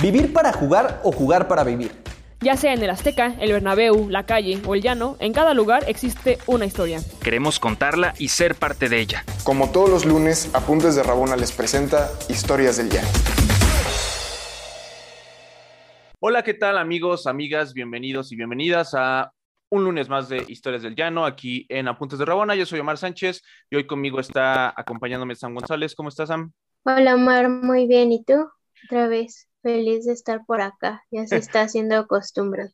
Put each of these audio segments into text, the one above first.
¿Vivir para jugar o jugar para vivir? Ya sea en el Azteca, el Bernabéu, la calle o el llano, en cada lugar existe una historia. Queremos contarla y ser parte de ella. Como todos los lunes, Apuntes de Rabona les presenta Historias del Llano. Hola, ¿qué tal amigos, amigas? Bienvenidos y bienvenidas a un lunes más de Historias del Llano aquí en Apuntes de Rabona. Yo soy Omar Sánchez y hoy conmigo está acompañándome Sam González. ¿Cómo estás, Sam? Hola, Omar, muy bien. ¿Y tú? Otra vez. Feliz de estar por acá, ya se está haciendo costumbre.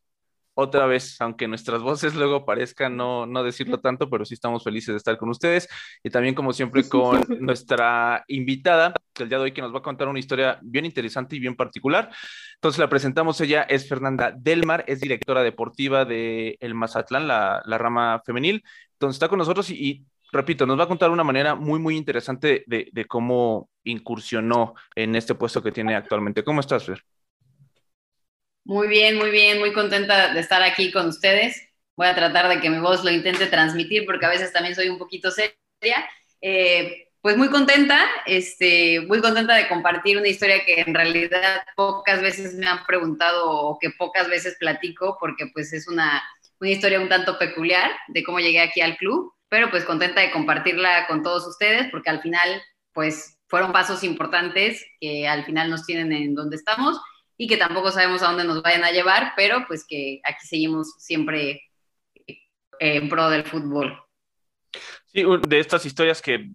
Otra vez, aunque nuestras voces luego parezcan no, no decirlo tanto, pero sí estamos felices de estar con ustedes y también como siempre con nuestra invitada, que el día de hoy que nos va a contar una historia bien interesante y bien particular. Entonces la presentamos, ella es Fernanda Delmar, es directora deportiva de el Mazatlán, la, la rama femenil. Entonces está con nosotros y, y repito, nos va a contar una manera muy, muy interesante de, cómo incursionó en este puesto que tiene actualmente. ¿Cómo estás, Fer? Muy bien, muy bien, muy contenta de estar aquí con ustedes. Voy a tratar de que mi voz lo intente transmitir porque a veces también soy un poquito seria. Eh, pues muy contenta, este, muy contenta de compartir una historia que en realidad pocas veces me han preguntado o que pocas veces platico porque pues es una, una historia un tanto peculiar de cómo llegué aquí al club pero pues contenta de compartirla con todos ustedes porque al final pues fueron pasos importantes que al final nos tienen en donde estamos y que tampoco sabemos a dónde nos vayan a llevar, pero pues que aquí seguimos siempre eh, en pro del fútbol. Sí, de estas historias que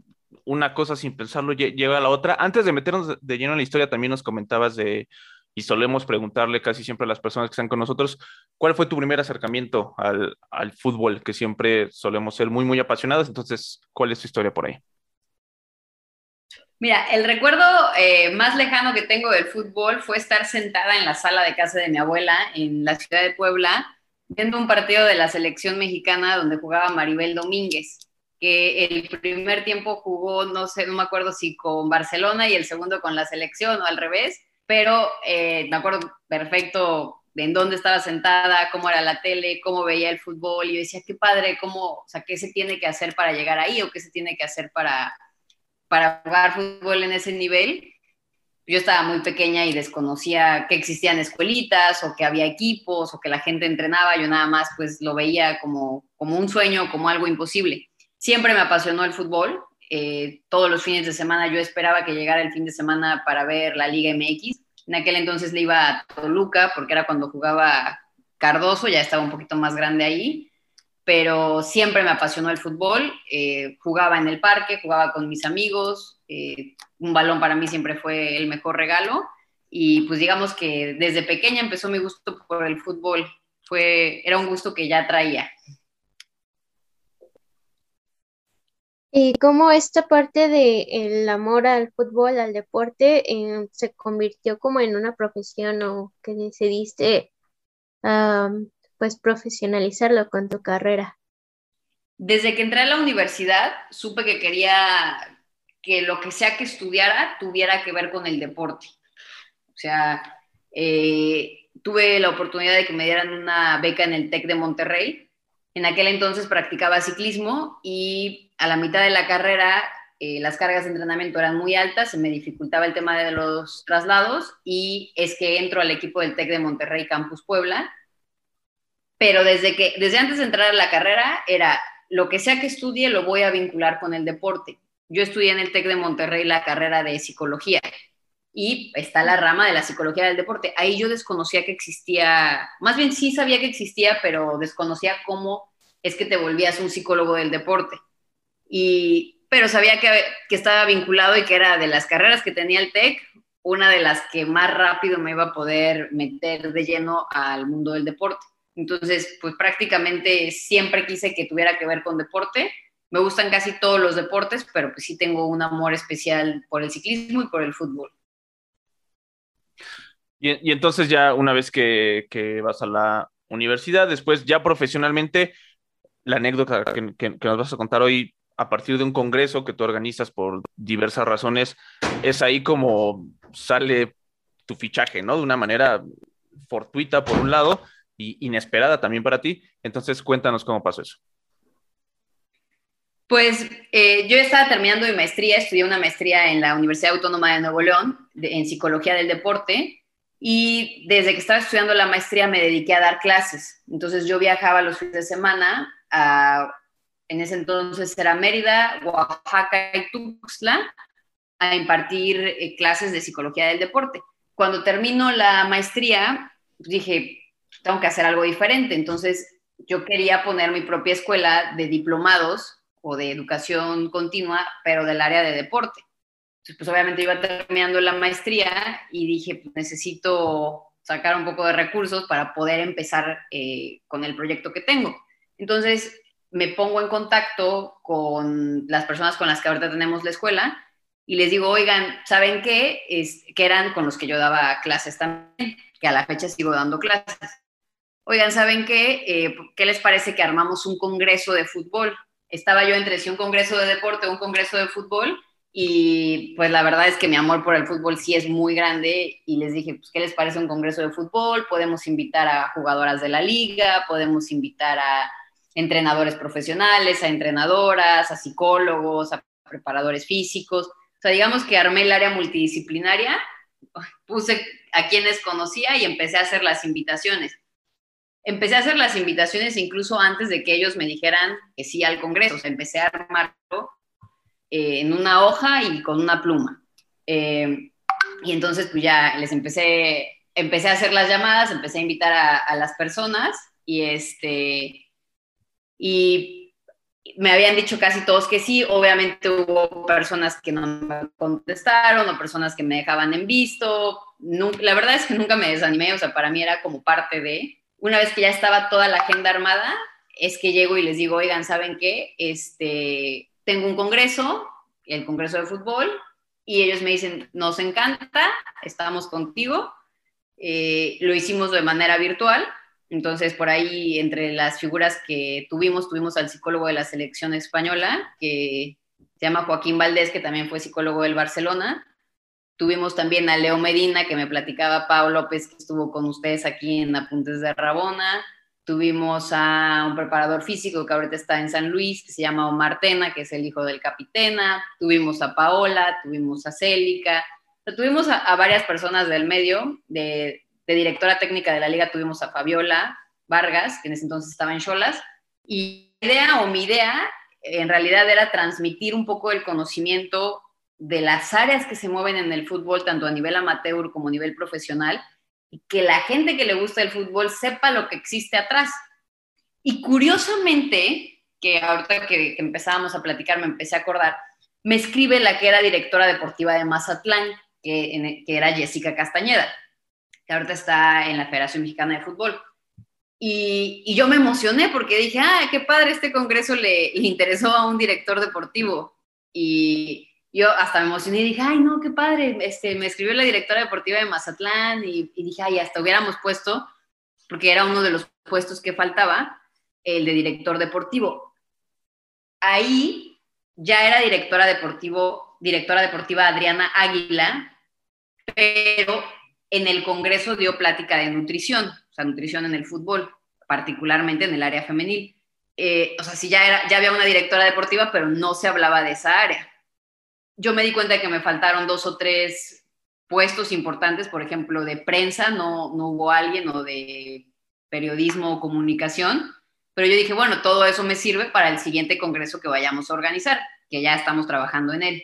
una cosa sin pensarlo lleva a la otra. Antes de meternos de lleno en la historia, también nos comentabas de y solemos preguntarle casi siempre a las personas que están con nosotros, ¿cuál fue tu primer acercamiento al, al fútbol? Que siempre solemos ser muy, muy apasionados. Entonces, ¿cuál es tu historia por ahí? Mira, el recuerdo eh, más lejano que tengo del fútbol fue estar sentada en la sala de casa de mi abuela en la ciudad de Puebla, viendo un partido de la selección mexicana donde jugaba Maribel Domínguez, que el primer tiempo jugó, no sé, no me acuerdo si con Barcelona y el segundo con la selección o al revés, pero eh, me acuerdo perfecto en dónde estaba sentada, cómo era la tele, cómo veía el fútbol, y yo decía, qué padre, cómo, o sea, qué se tiene que hacer para llegar ahí o qué se tiene que hacer para, para jugar fútbol en ese nivel. Yo estaba muy pequeña y desconocía que existían escuelitas o que había equipos o que la gente entrenaba, yo nada más pues lo veía como, como un sueño, como algo imposible. Siempre me apasionó el fútbol, eh, todos los fines de semana yo esperaba que llegara el fin de semana para ver la Liga MX. En aquel entonces le iba a Toluca porque era cuando jugaba Cardoso, ya estaba un poquito más grande ahí, pero siempre me apasionó el fútbol. Eh, jugaba en el parque, jugaba con mis amigos. Eh, un balón para mí siempre fue el mejor regalo. Y pues digamos que desde pequeña empezó mi gusto por el fútbol. Fue, era un gusto que ya traía. Y cómo esta parte del amor al fútbol, al deporte, eh, se convirtió como en una profesión o que decidiste pues profesionalizarlo con tu carrera. Desde que entré a la universidad, supe que quería que lo que sea que estudiara tuviera que ver con el deporte. O sea, eh, tuve la oportunidad de que me dieran una beca en el TEC de Monterrey. En aquel entonces practicaba ciclismo y a la mitad de la carrera eh, las cargas de entrenamiento eran muy altas, se me dificultaba el tema de los traslados y es que entro al equipo del TEC de Monterrey Campus Puebla, pero desde, que, desde antes de entrar a la carrera era lo que sea que estudie lo voy a vincular con el deporte. Yo estudié en el TEC de Monterrey la carrera de psicología y está la rama de la psicología del deporte. Ahí yo desconocía que existía, más bien sí sabía que existía, pero desconocía cómo es que te volvías un psicólogo del deporte y, pero sabía que, que estaba vinculado y que era de las carreras que tenía el TEC, una de las que más rápido me iba a poder meter de lleno al mundo del deporte. Entonces, pues prácticamente siempre quise que tuviera que ver con deporte. Me gustan casi todos los deportes, pero pues sí tengo un amor especial por el ciclismo y por el fútbol. Y, entonces ya una vez que, que, vas a la universidad, después ya profesionalmente, la anécdota que, que, nos vas a contar hoy a partir de un congreso que tú organizas por diversas razones, es ahí como sale tu fichaje, ¿no? De una manera fortuita por un lado y inesperada también para ti. Entonces, cuéntanos cómo pasó eso. Pues eh, yo estaba terminando mi maestría, estudié una maestría en la Universidad Autónoma de Nuevo León en psicología del deporte Y desde que estaba estudiando la maestría me dediqué a dar clases. Entonces yo viajaba los fines de semana a, en ese entonces era Mérida, Oaxaca y Tuxtla, a impartir eh, clases de psicología del deporte. Cuando termino la maestría, dije, tengo que hacer algo diferente. Entonces yo quería poner mi propia escuela de diplomados o de educación continua, pero del área de deporte. Entonces, pues obviamente iba terminando la maestría y dije, pues necesito sacar un poco de recursos para poder empezar eh, con el proyecto que tengo. Entonces me pongo en contacto con las personas con las que ahorita tenemos la escuela y les digo, oigan, ¿saben qué? Es, que eran con los que yo daba clases también, que a la fecha sigo dando clases. Oigan, ¿saben qué? Eh, ¿Qué les parece que armamos un congreso de fútbol? Estaba yo entre si un congreso de deporte un congreso de fútbol y pues la verdad es que mi amor por el fútbol sí es muy grande y les dije, pues, ¿qué les parece un congreso de fútbol? Podemos invitar a jugadoras de la liga, podemos invitar a entrenadores profesionales, a entrenadoras, a psicólogos, a preparadores físicos. O sea, digamos que armé el área multidisciplinaria, puse a quienes conocía y empecé a hacer las invitaciones. Empecé a hacer las invitaciones incluso antes de que ellos me dijeran que sí al Congreso. O sea, empecé a armarlo eh, en una hoja y con una pluma. Eh, y entonces pues ya les empecé, empecé a hacer las llamadas, empecé a invitar a, a las personas y este, y me habían dicho casi todos que sí, obviamente hubo personas que no me contestaron o personas que me dejaban en visto, la verdad es que nunca me desanimé, o sea, para mí era como parte de, una vez que ya estaba toda la agenda armada, es que llego y les digo, oigan, ¿saben qué? Este, tengo un congreso, el congreso de fútbol, y ellos me dicen, nos encanta, estamos contigo. Eh, lo hicimos de manera virtual, entonces por ahí entre las figuras que tuvimos, tuvimos al psicólogo de la selección española, que se llama Joaquín Valdés, que también fue psicólogo del Barcelona. Tuvimos también a Leo Medina, que me platicaba Pablo López, que estuvo con ustedes aquí en Apuntes de Rabona. Tuvimos a un preparador físico que ahorita está en San Luis, que se llama Omar Tena, que es el hijo del capitena. Tuvimos a Paola, tuvimos a Célica. tuvimos a, varias personas del medio. De, directora técnica de la liga tuvimos a Fabiola Vargas, que en ese entonces estaba en Cholas. Y mi idea o mi idea en realidad era transmitir un poco el conocimiento de las áreas que se mueven en el fútbol, tanto a nivel amateur como a nivel profesional, y que la gente que le gusta el fútbol sepa lo que existe atrás. Y curiosamente, que ahorita que, empezábamos a platicar me empecé a acordar, me escribe la que era directora deportiva de Mazatlán, que, que era Jessica Castañeda, que ahorita está en la Federación Mexicana de Fútbol. Y, y, yo me emocioné porque dije, ah, qué padre, este congreso le, le interesó a un director deportivo. Y, yo hasta me emocioné y dije, ay, no, qué padre. Este, me escribió la directora deportiva de Mazatlán y, dije, ay, hasta hubiéramos puesto, porque era uno de los puestos que faltaba, el de director deportivo. Ahí ya era directora, deportivo, directora deportiva Adriana Águila, pero en el Congreso dio plática de nutrición, o sea, nutrición en el fútbol, particularmente en el área femenil. Eh, o sea, sí ya, era, ya había una directora deportiva, pero no se hablaba de esa área yo me di cuenta de que me faltaron dos o tres puestos importantes, por ejemplo, de prensa, no, no hubo alguien, o de periodismo o comunicación, pero yo dije, bueno, todo eso me sirve para el siguiente congreso que vayamos a organizar, que ya estamos trabajando en él.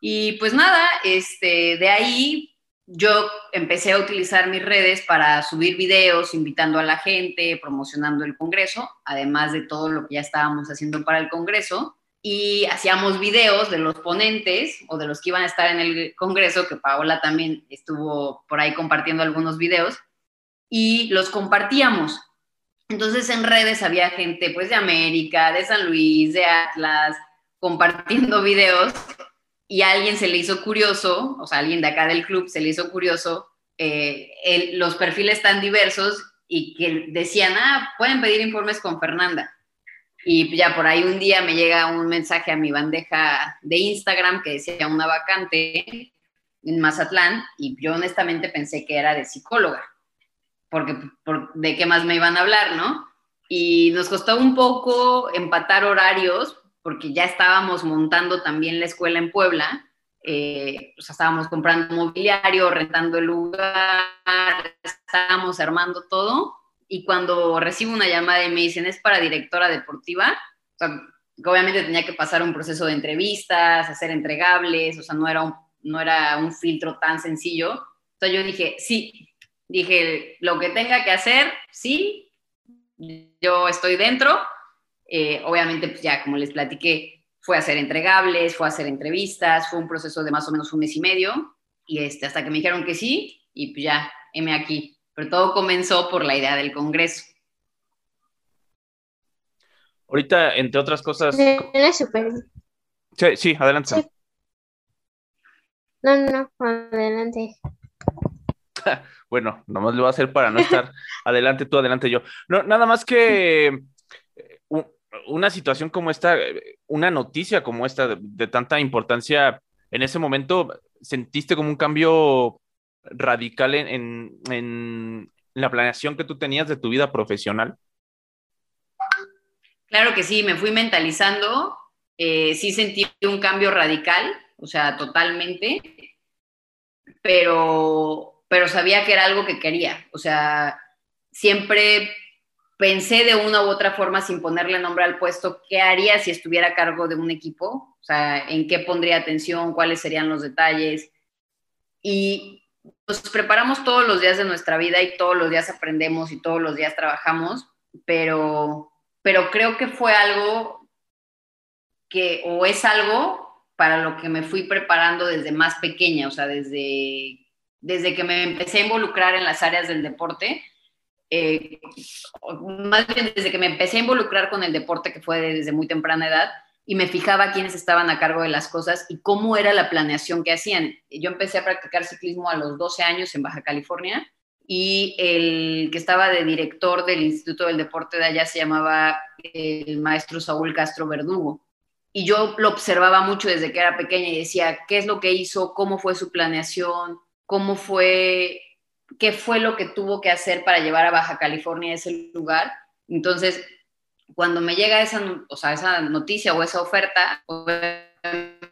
Y pues nada, este, de ahí yo empecé a utilizar mis redes para subir videos, invitando a la gente, promocionando el congreso, además de todo lo que ya estábamos haciendo para el congreso y hacíamos videos de los ponentes o de los que iban a estar en el Congreso, que Paola también estuvo por ahí compartiendo algunos videos, y los compartíamos. Entonces en redes había gente pues de América, de San Luis, de Atlas, compartiendo videos y a alguien se le hizo curioso, o sea, alguien de acá del club se le hizo curioso, eh, los perfiles tan diversos y que decían, ah, pueden pedir informes con Fernanda. Y ya por ahí un día me llega un mensaje a mi bandeja de Instagram que decía una vacante en Mazatlán y yo honestamente pensé que era de psicóloga, porque de qué más me iban a hablar, ¿no? Y nos costó un poco empatar horarios porque ya estábamos montando también la escuela en Puebla eh, estábamos comprando mobiliario, rentando el lugar, estábamos armando todo. Y cuando recibo una llamada y me dicen, es para directora deportiva, obviamente tenía que pasar un proceso de entrevistas, hacer entregables, o sea, no era un, no era un filtro tan sencillo. Entonces yo dije, sí, dije, lo que tenga que hacer, sí, yo estoy dentro. Eh, obviamente, pues ya como les platiqué, fue a hacer entregables, fue a hacer entrevistas, fue un proceso de más o menos un mes y medio, y este, hasta que me dijeron que sí, y pues ya, heme aquí. Pero todo comenzó por la idea del Congreso. Ahorita, entre otras cosas... super. Sí, sí, adelante. No, no, adelante. bueno, nomás lo voy a hacer para no estar adelante tú, adelante yo. No, nada más que eh, una situación como esta, una noticia como esta de, tanta importancia, en ese momento sentiste como un cambio radical en, en, la planeación que tú tenías de tu vida profesional. Claro que sí, me fui mentalizando, eh, sí sentí un cambio radical, o sea, totalmente, pero, pero sabía que era algo que quería, o sea, siempre pensé de una u otra forma, sin ponerle nombre al puesto, qué haría si estuviera a cargo de un equipo, o sea, en qué pondría atención, cuáles serían los detalles. Y nos preparamos todos los días de nuestra vida y todos los días aprendemos y todos los días trabajamos, pero pero creo que fue algo que, o es algo para lo que me fui preparando desde más pequeña, o sea, desde, desde que me empecé a involucrar en las áreas del deporte, eh, más bien desde que me empecé a involucrar con el deporte, que fue desde muy temprana edad, y me fijaba quiénes estaban a cargo de las cosas y cómo era la planeación que hacían. Yo empecé a practicar ciclismo a los 12 años en Baja California y el que estaba de director del Instituto del Deporte de allá se llamaba el maestro Saúl Castro Verdugo. Y yo lo observaba mucho desde que era pequeña y decía, ¿qué es lo que hizo? ¿Cómo fue su planeación? ¿Cómo fue? ¿Qué fue lo que tuvo que hacer para llevar a Baja California a ese lugar? Entonces, cuando me llega esa, o sea, esa noticia o esa oferta,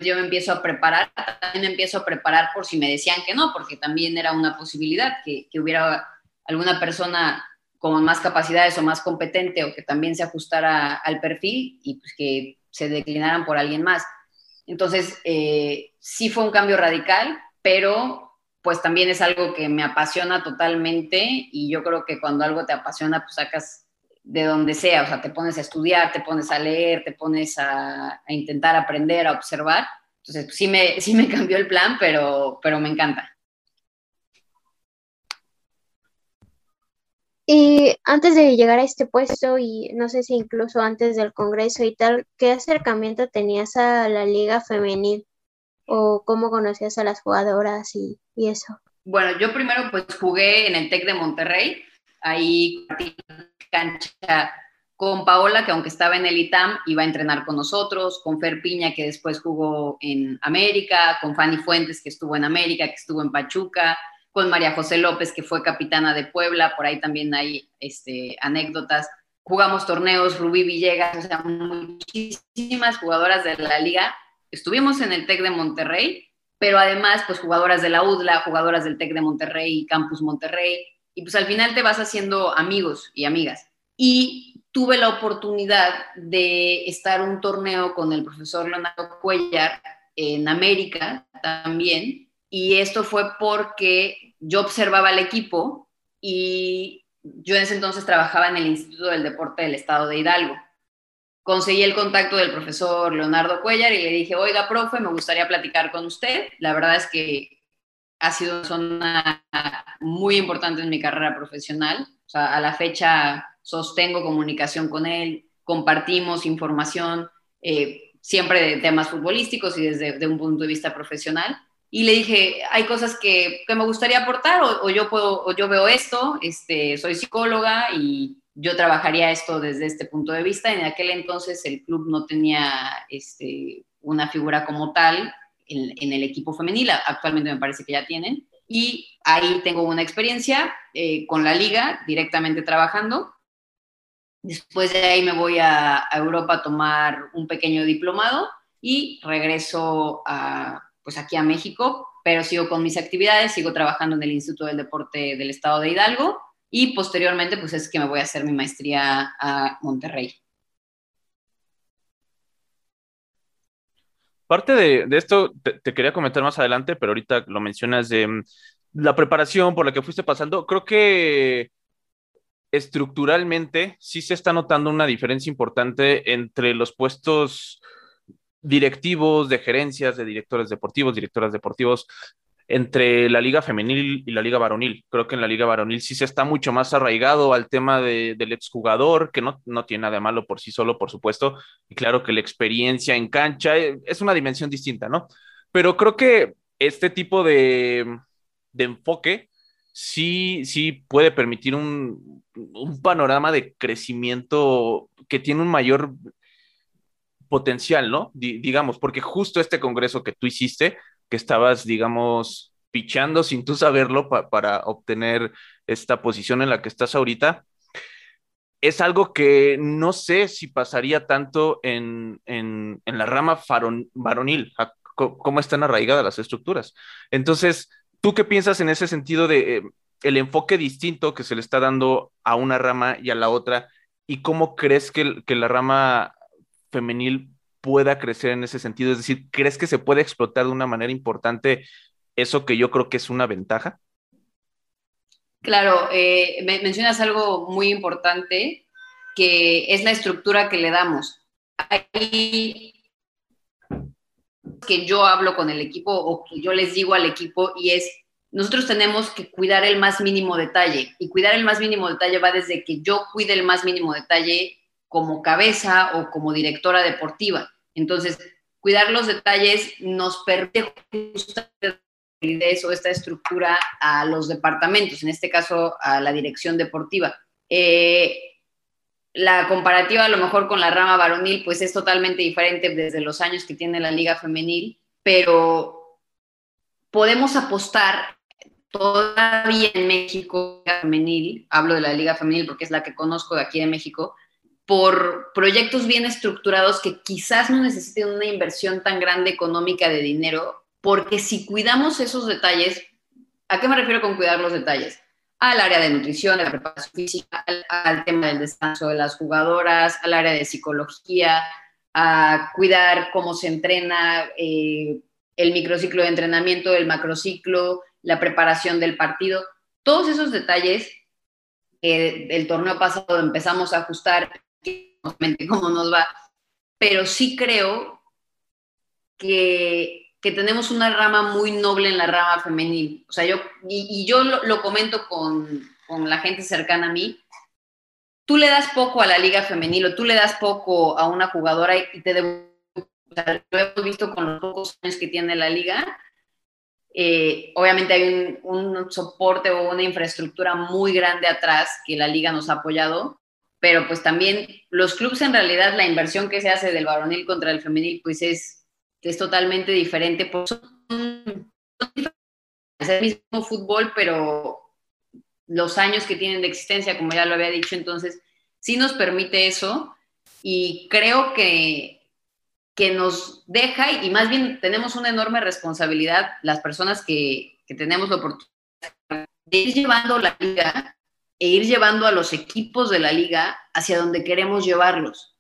yo me empiezo a preparar, también me empiezo a preparar por si me decían que no, porque también era una posibilidad que, que hubiera alguna persona con más capacidades o más competente o que también se ajustara al perfil y pues que se declinaran por alguien más. Entonces, eh, sí fue un cambio radical, pero pues también es algo que me apasiona totalmente y yo creo que cuando algo te apasiona, pues sacas de donde sea, o sea, te pones a estudiar, te pones a leer, te pones a, intentar aprender, a observar. Entonces, sí me, sí me cambió el plan, pero, pero me encanta. Y antes de llegar a este puesto, y no sé si incluso antes del Congreso y tal, ¿qué acercamiento tenías a la liga femenil? ¿O cómo conocías a las jugadoras y, y eso? Bueno, yo primero pues jugué en el TEC de Monterrey, ahí cancha con Paola, que aunque estaba en el ITAM, iba a entrenar con nosotros, con Fer Piña, que después jugó en América, con Fanny Fuentes, que estuvo en América, que estuvo en Pachuca, con María José López, que fue capitana de Puebla, por ahí también hay este, anécdotas. Jugamos torneos, Rubí Villegas, o sea, muchísimas jugadoras de la liga. Estuvimos en el TEC de Monterrey, pero además, pues jugadoras de la UDLA, jugadoras del TEC de Monterrey, Campus Monterrey, y pues al final te vas haciendo amigos y amigas. Y tuve la oportunidad de estar un torneo con el profesor Leonardo Cuellar en América también, y esto fue porque yo observaba el equipo y yo en ese entonces trabajaba en el Instituto del Deporte del Estado de Hidalgo. Conseguí el contacto del profesor Leonardo Cuellar y le dije, oiga, profe, me gustaría platicar con usted. La verdad es que ha sido una zona muy importante en mi carrera profesional. A la fecha sostengo comunicación con él, compartimos información, eh, siempre de temas futbolísticos y desde un punto de vista profesional. Y le dije, hay cosas que, que me gustaría aportar o, yo puedo, o yo veo esto, este, soy psicóloga y yo trabajaría esto desde este punto de vista. En aquel entonces el club no tenía este, una figura como tal en, el equipo femenil, actualmente me parece que ya tienen, y ahí tengo una experiencia eh, con la liga directamente trabajando. Después de ahí me voy a, Europa a tomar un pequeño diplomado y regreso pues aquí a México, pero sigo con mis actividades, sigo trabajando en el Instituto del Deporte del Estado de Hidalgo y posteriormente pues es que me voy a hacer mi maestría a Monterrey. Parte de, esto te, quería comentar más adelante, pero ahorita lo mencionas de mm, la preparación por la que fuiste pasando. Creo que estructuralmente sí se está notando una diferencia importante entre los puestos directivos, de gerencias, de directores deportivos, directoras deportivos, entre la liga femenil y la liga varonil. Creo que en la liga varonil sí se está mucho más arraigado al tema del exjugador, que no, no tiene nada de malo por sí solo, por supuesto, y claro que la experiencia en cancha eh, es una dimensión distinta, ¿no? Pero creo que este tipo de, de enfoque sí, sí puede permitir un, un panorama de crecimiento que tiene un mayor potencial, ¿no? digamos, porque justo este congreso que tú hiciste, que estabas, digamos, pichando sin tú saberlo para obtener esta posición en la que estás ahorita, es algo que no sé si pasaría tanto en, en, la rama varonil, cómo están arraigadas las estructuras. Entonces, ¿tú qué piensas en ese sentido de eh, el enfoque distinto que se le está dando a una rama y a la otra? ¿Y cómo crees que, que la rama femenil pueda crecer en ese sentido? Es decir, ¿crees que se puede explotar de una manera importante eso que yo creo que es una ventaja? Claro, eh, mencionas algo muy importante, que es la estructura que le damos. Hay que yo hablo con el equipo o que yo les digo al equipo y es, nosotros tenemos que cuidar el más mínimo detalle y cuidar el más mínimo detalle va desde que yo cuide el más mínimo detalle como cabeza o como directora deportiva. Entonces, cuidar los detalles nos permite ajustar o esta estructura a los departamentos, en este caso a la dirección deportiva. Eh, la comparativa a lo mejor con la rama varonil, pues es totalmente diferente desde los años que tiene la liga femenil, pero podemos apostar todavía en México femenil, hablo de la liga femenil porque es la que conozco de aquí de México, por proyectos bien estructurados que quizás no necesiten una inversión tan grande económica de dinero, porque si cuidamos esos detalles, ¿a qué me refiero con cuidar los detalles? Al área de nutrición, la preparación física, al, tema del descanso de las jugadoras, al área de psicología, a cuidar cómo se entrena, eh, el microciclo de entrenamiento, el macrociclo, la preparación del partido. Todos esos detalles que el torneo pasado empezamos a ajustar cómo nos va, pero sí creo que, que, tenemos una rama muy noble en la rama femenil. O sea, yo, y, yo lo, comento con, con, la gente cercana a mí, tú le das poco a la liga femenil o tú le das poco a una jugadora y te debo, lo hemos visto con los pocos años que tiene la liga. Eh, obviamente hay un, un, soporte o una infraestructura muy grande atrás que la liga nos ha apoyado, pero pues también los clubes en realidad la inversión que se hace del varonil contra el femenil pues es, es totalmente diferente. Pues es el mismo fútbol, pero los años que tienen de existencia, como ya lo había dicho, entonces sí nos permite eso y creo que, que nos deja y más bien tenemos una enorme responsabilidad las personas que, que tenemos la oportunidad de ir llevando la liga e ir llevando a los equipos de la liga hacia donde queremos llevarlos.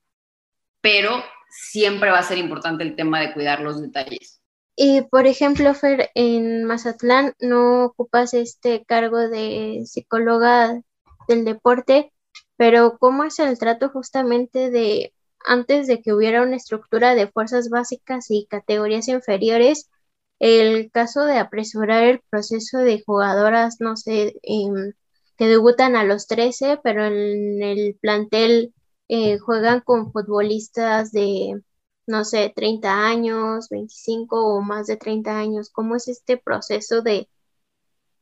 Pero siempre va a ser importante el tema de cuidar los detalles. Y por ejemplo, Fer, en Mazatlán no ocupas este cargo de psicóloga del deporte, pero ¿cómo es el trato justamente de antes de que hubiera una estructura de fuerzas básicas y categorías inferiores? El caso de apresurar el proceso de jugadoras, no sé, en que debutan a los 13, pero en el plantel eh, juegan con futbolistas de, no sé, 30 años, 25 o más de 30 años. ¿Cómo es este proceso de,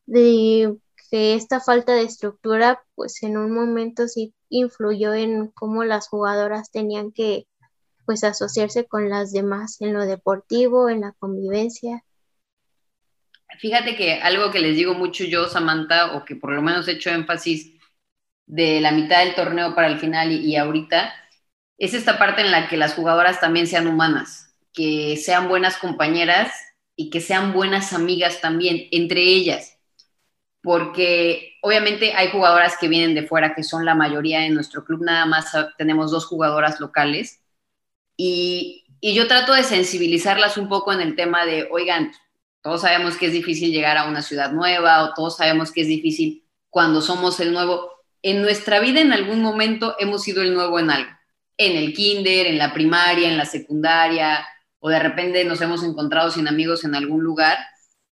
de que esta falta de estructura, pues en un momento sí influyó en cómo las jugadoras tenían que pues asociarse con las demás en lo deportivo, en la convivencia. Fíjate que algo que les digo mucho yo, Samantha, o que por lo menos he hecho énfasis de la mitad del torneo para el final y, ahorita, es esta parte en la que las jugadoras también sean humanas, que sean buenas compañeras y que sean buenas amigas también entre ellas, porque obviamente hay jugadoras que vienen de fuera, que son la mayoría en nuestro club, nada más tenemos dos jugadoras locales, y, y yo trato de sensibilizarlas un poco en el tema de, oigan, todos sabemos que es difícil llegar a una ciudad nueva o todos sabemos que es difícil cuando somos el nuevo. En nuestra vida en algún momento hemos sido el nuevo en algo. En el kinder, en la primaria, en la secundaria, o de repente nos hemos encontrado sin amigos en algún lugar.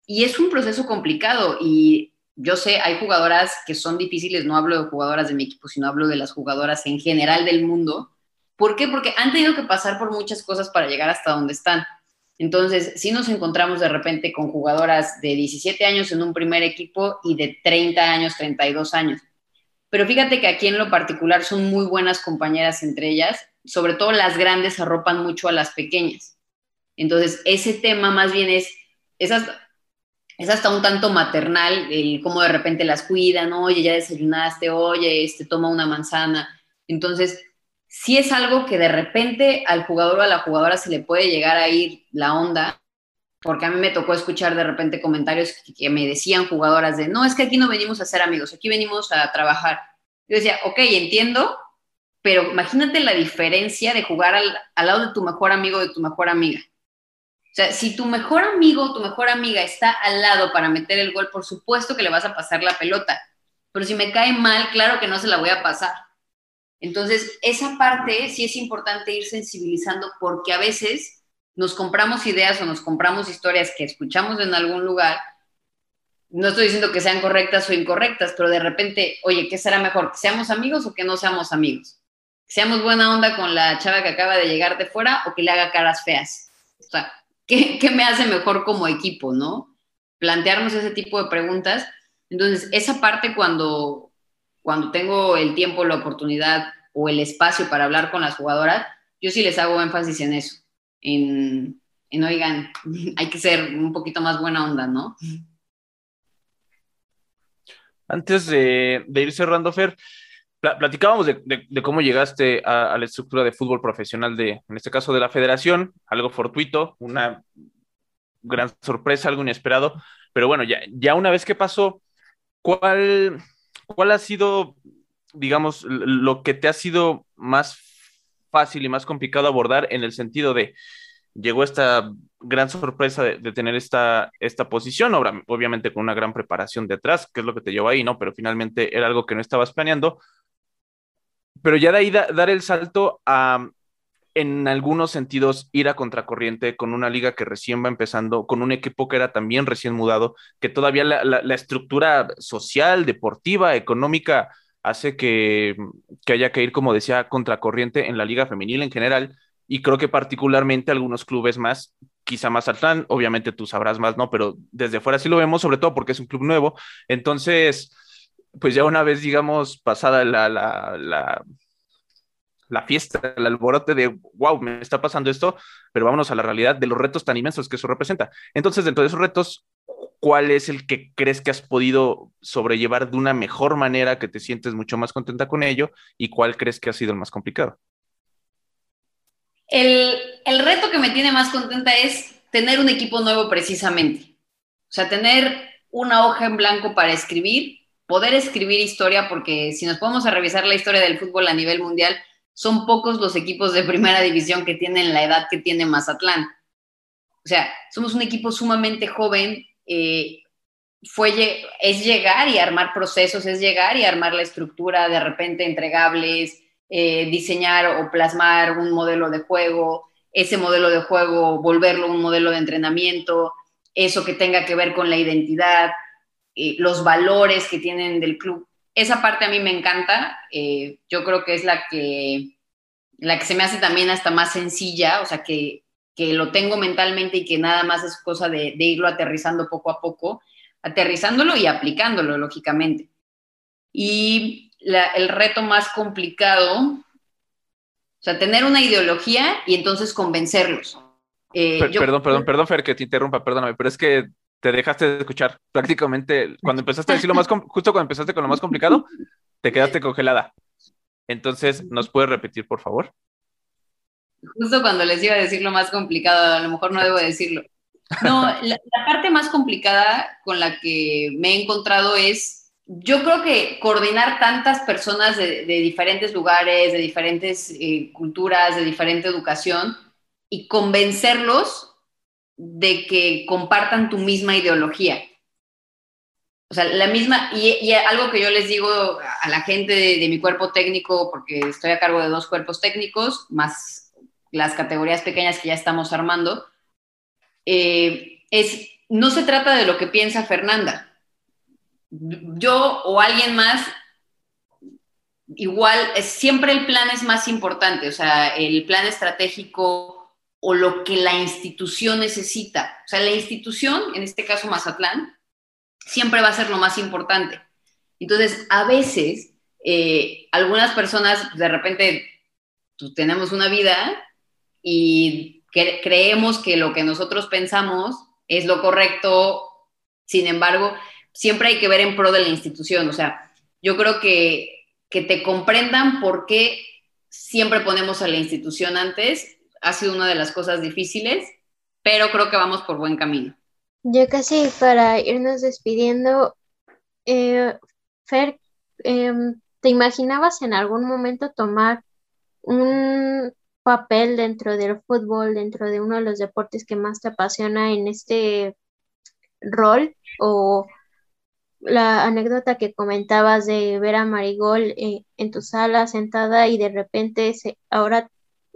Y es un proceso complicado y yo sé, hay jugadoras que son difíciles, no hablo de jugadoras de mi equipo, sino hablo de las jugadoras en general del mundo. ¿Por qué? Porque han tenido que pasar por muchas cosas para llegar hasta donde están. Entonces, si nos encontramos de repente con jugadoras de 17 años en un primer equipo y de 30 años, 32 años. Pero fíjate que aquí en lo particular son muy buenas compañeras entre ellas, sobre todo las grandes arropan mucho a las pequeñas. Entonces, ese tema más bien es, es hasta, hasta un tanto maternal, el cómo de repente las cuidan, oye, ya desayunaste, oye, este, toma una manzana. Entonces, si es algo que de repente al jugador o a la jugadora se le puede llegar a ir la onda, porque a mí me tocó escuchar de repente comentarios que, me decían jugadoras de, no, es que aquí no venimos a ser amigos, aquí venimos a trabajar. Yo decía, ok, entiendo, pero imagínate la diferencia de jugar al, al lado de tu mejor amigo o de tu mejor amiga. O sea, si tu mejor amigo o tu mejor amiga está al lado para meter el gol, por supuesto que le vas a pasar la pelota. Pero si me cae mal, claro que no se la voy a pasar. Entonces, esa parte sí es importante ir sensibilizando porque a veces nos compramos ideas o nos compramos historias que escuchamos en algún lugar. No estoy diciendo que sean correctas o incorrectas, pero de repente, oye, ¿qué será mejor? ¿Que seamos amigos o que no seamos amigos? ¿Que seamos buena onda con la chava que acaba de llegar de fuera o que le haga caras feas? O sea, ¿qué, qué me hace mejor como equipo, no? Plantearnos ese tipo de preguntas. Entonces, esa parte cuando, cuando tengo el tiempo, la oportunidad o el espacio para hablar con las jugadoras, yo sí les hago énfasis en eso, en, oigan, hay que ser un poquito más buena onda, ¿no? Antes de, ir cerrando, Fer, platicábamos de, cómo llegaste a, la estructura de fútbol profesional de, en este caso, de la federación, algo fortuito, una gran sorpresa, algo inesperado, pero bueno, ya, ya una vez que pasó, ¿cuál, ¿cuál ha sido, digamos, lo que te ha sido más fácil y más complicado abordar en el sentido de, llegó esta gran sorpresa de, tener esta, esta posición, obviamente con una gran preparación detrás, que es lo que te llevó ahí, ¿no? Pero finalmente era algo que no estabas planeando. Pero ya de ahí dar el salto a, en algunos sentidos ir a contracorriente con una liga que recién va empezando, con un equipo que era también recién mudado, que todavía la, estructura social, deportiva, económica hace que, que, haya que ir, como decía, contracorriente en la liga femenil en general. Y creo que particularmente algunos clubes más, quizá más Atlán, obviamente tú sabrás más, ¿no? Pero desde fuera sí lo vemos, sobre todo porque es un club nuevo. Entonces, pues ya una vez, digamos, pasada la, la la fiesta, el alborote de, wow, me está pasando esto, pero vámonos a la realidad de los retos tan inmensos que eso representa. Entonces, dentro de esos retos, ¿cuál es el que crees que has podido sobrellevar de una mejor manera, que te sientes mucho más contenta con ello? ¿Y cuál crees que ha sido el más complicado? El, el reto que me tiene más contenta es tener un equipo nuevo precisamente. O sea, tener una hoja en blanco para escribir, poder escribir historia, porque si nos podemos a revisar la historia del fútbol a nivel mundial, son pocos los equipos de primera división que tienen la edad que tiene Mazatlán. O sea, somos un equipo sumamente joven. Eh, fue, es llegar y armar procesos, es llegar y armar la estructura, de repente entregables, eh, diseñar o plasmar un modelo de juego, ese modelo de juego, volverlo un modelo de entrenamiento, eso que tenga que ver con la identidad, eh, los valores que tienen del club esa parte a mí me encanta. Eh, yo creo que es la que, la que se me hace también hasta más sencilla, o sea, que, que lo tengo mentalmente y que nada más es cosa de, irlo aterrizando poco a poco, aterrizándolo y aplicándolo, lógicamente. Y el reto más complicado, o sea, tener una ideología y entonces convencerlos. Eh, perdón, perdón, perdón, Fer, que te interrumpa, perdóname, pero es que te dejaste de escuchar. Prácticamente, cuando empezaste a decir lo más, justo cuando empezaste con lo más complicado, te quedaste congelada. Entonces, ¿nos puedes repetir, por favor? Justo cuando les iba a decir lo más complicado, a lo mejor no debo decirlo. No, la, parte más complicada con la que me he encontrado es, yo creo que coordinar tantas personas de, diferentes lugares, de diferentes eh, culturas, de diferente educación, y convencerlos de que compartan tu misma ideología. O sea, la misma, y, algo que yo les digo a la gente de, mi cuerpo técnico, porque estoy a cargo de dos cuerpos técnicos, más las categorías pequeñas que ya estamos armando, eh, es, no se trata de lo que piensa Fernanda. Yo o alguien más, igual, siempre el plan es más importante, o sea, el plan estratégico o lo que la institución necesita. O sea, la institución, en este caso Mazatlán, siempre va a ser lo más importante. Entonces, a veces, eh, algunas personas, de repente, pues, tenemos una vida y creemos que lo que nosotros pensamos es lo correcto, sin embargo, siempre hay que ver en pro de la institución. O sea, yo creo que, que te comprendan por qué siempre ponemos a la institución antes ha sido una de las cosas difíciles, pero creo que vamos por buen camino. Ya casi para irnos despidiendo, eh, Fer, em, ¿te imaginabas en algún momento tomar un papel dentro del fútbol, dentro de uno de los deportes que más te apasiona en este rol? ¿O la anécdota que comentabas de ver a Marigol eh, en tu sala sentada y de repente se, ahora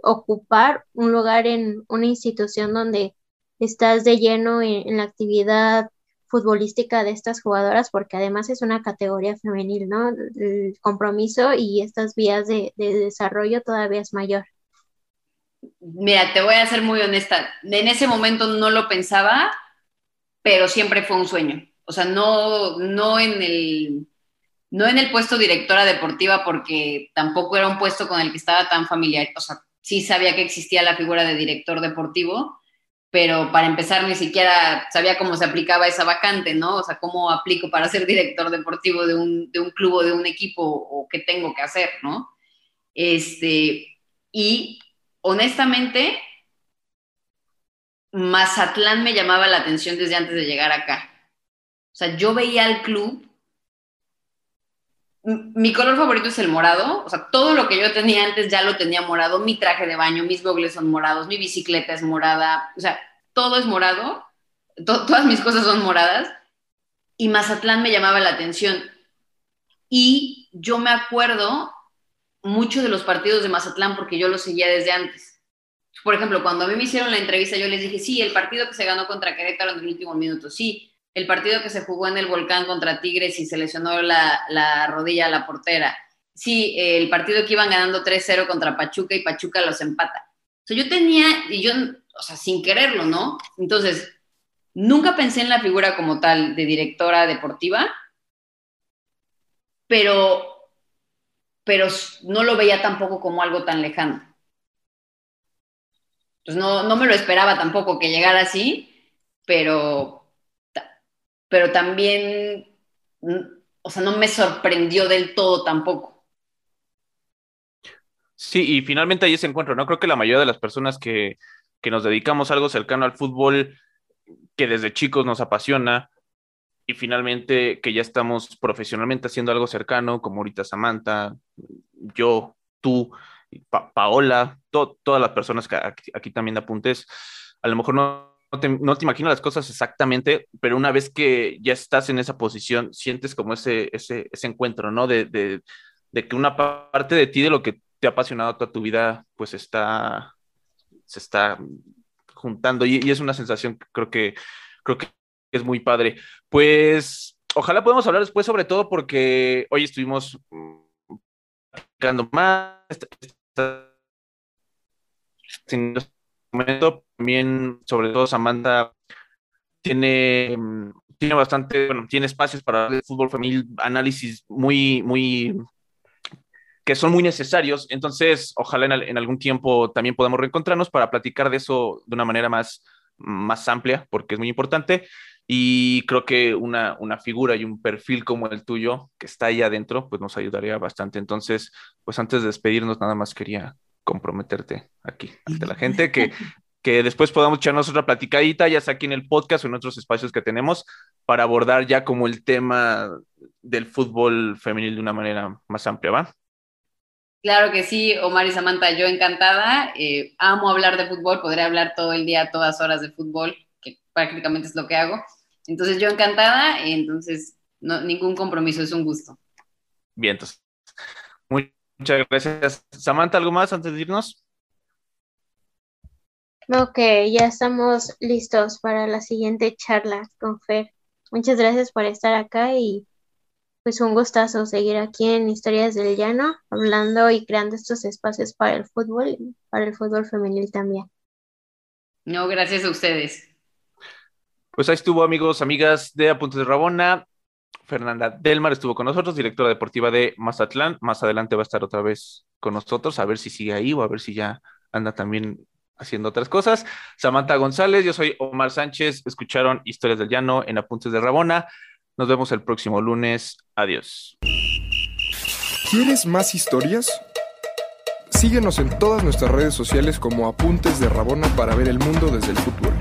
ocupar un lugar en una institución donde estás de lleno en, la actividad futbolística de estas jugadoras, porque además es una categoría femenil, ¿no? El compromiso y estas vías de desarrollo todavía es mayor. Mira, te voy a ser muy honesta. En ese momento no lo pensaba, pero siempre fue un sueño. O sea, no, no en el no en el puesto directora deportiva porque tampoco era un puesto con el que estaba tan familiar, o sea, sí sabía que existía la figura de director deportivo, pero para empezar ni siquiera sabía cómo se aplicaba esa vacante, ¿no? O sea, cómo aplico para ser director deportivo de un, de un club o de un equipo o qué tengo que hacer, ¿no? Este, y honestamente, Mazatlán me llamaba la atención desde antes de llegar acá. O sea, yo veía al club. Mi color favorito es el morado. O sea, todo lo que yo tenía antes ya lo tenía morado. Mi traje de baño, mis gogles son morados, mi bicicleta es morada. O sea, todo es morado. todas mis cosas son moradas. Y Mazatlán me llamaba la atención. Y yo me acuerdo muchos de los partidos de Mazatlán porque yo los seguía desde antes. Por ejemplo, cuando a mí me hicieron la entrevista, yo les dije, sí, el partido que se ganó contra Querétaro en el último minuto, sí, el partido que se jugó en el Volcán contra Tigres y se lesionó la, la rodilla a la portera, sí, el partido que iban ganando 3-0 contra Pachuca y Pachuca los empata. O sea, yo tenía, y yo, o sea, sin quererlo, ¿no? Entonces, nunca pensé en la figura como tal de directora deportiva, pero pero no lo veía tampoco como algo tan lejano. Pues no, no me lo esperaba tampoco que llegara así, pero, pero también, o sea, no me sorprendió del todo tampoco. Sí, y finalmente ahí se encuentra, ¿no? Creo que la mayoría de las personas que, que nos dedicamos algo cercano al fútbol, que desde chicos nos apasiona, y finalmente que ya estamos profesionalmente haciendo algo cercano, como ahorita Samantha, yo, tú, Paola, todas las personas que aquí, también apuntes, a lo mejor no, te, no te imaginas las cosas exactamente, pero una vez que ya estás en esa posición, sientes como ese, ese, ese encuentro, ¿no? De, de, de, que una parte de ti, de lo que te ha apasionado toda tu vida, pues está, se está juntando y, es una sensación que creo que, creo que es muy padre. Pues ojalá podamos hablar después, sobre todo porque hoy estuvimos platicando más. Este momento también, sobre todo Samantha, tiene, tiene bastante, tiene espacios para el fútbol femenil, análisis muy, muy que son muy necesarios. Entonces, ojalá en, en, algún tiempo también podamos reencontrarnos para platicar de eso de una manera más, más amplia, porque es muy importante. Y creo que una, una figura y un perfil como el tuyo, que está ahí adentro, pues nos ayudaría bastante. Entonces, pues antes de despedirnos, nada más quería comprometerte aquí ante la gente que, que después podamos echarnos otra platicadita, ya sea aquí en el podcast o en otros espacios que tenemos, para abordar ya como el tema del fútbol femenil de una manera más amplia, ¿va? Claro que sí, Omar y Samantha, yo encantada. Eh, amo hablar de fútbol, podría hablar todo el día, todas horas de fútbol, que prácticamente es lo que hago. Entonces yo encantada, entonces no, ningún compromiso, es un gusto. Bien, entonces, muchas gracias. Samantha, ¿algo más antes de irnos? Ok, ya estamos listos para la siguiente charla con Fer. Muchas gracias por estar acá y pues un gustazo seguir aquí en Historias del Llano, hablando y creando estos espacios para el fútbol y para el fútbol femenil también. No, gracias a ustedes. Pues ahí estuvo, amigos, amigas de Apuntes de Rabona. Fernanda Delmar estuvo con nosotros, directora deportiva de Mazatlán. Más adelante va a estar otra vez con nosotros, a ver si sigue ahí o a ver si ya anda también haciendo otras cosas. Samantha González, yo soy Omar Sánchez. Escucharon Historias del Llano en Apuntes de Rabona. Nos vemos el próximo lunes. Adiós. ¿Quieres más historias? Síguenos en todas nuestras redes sociales como Apuntes de Rabona para ver el mundo desde el fútbol.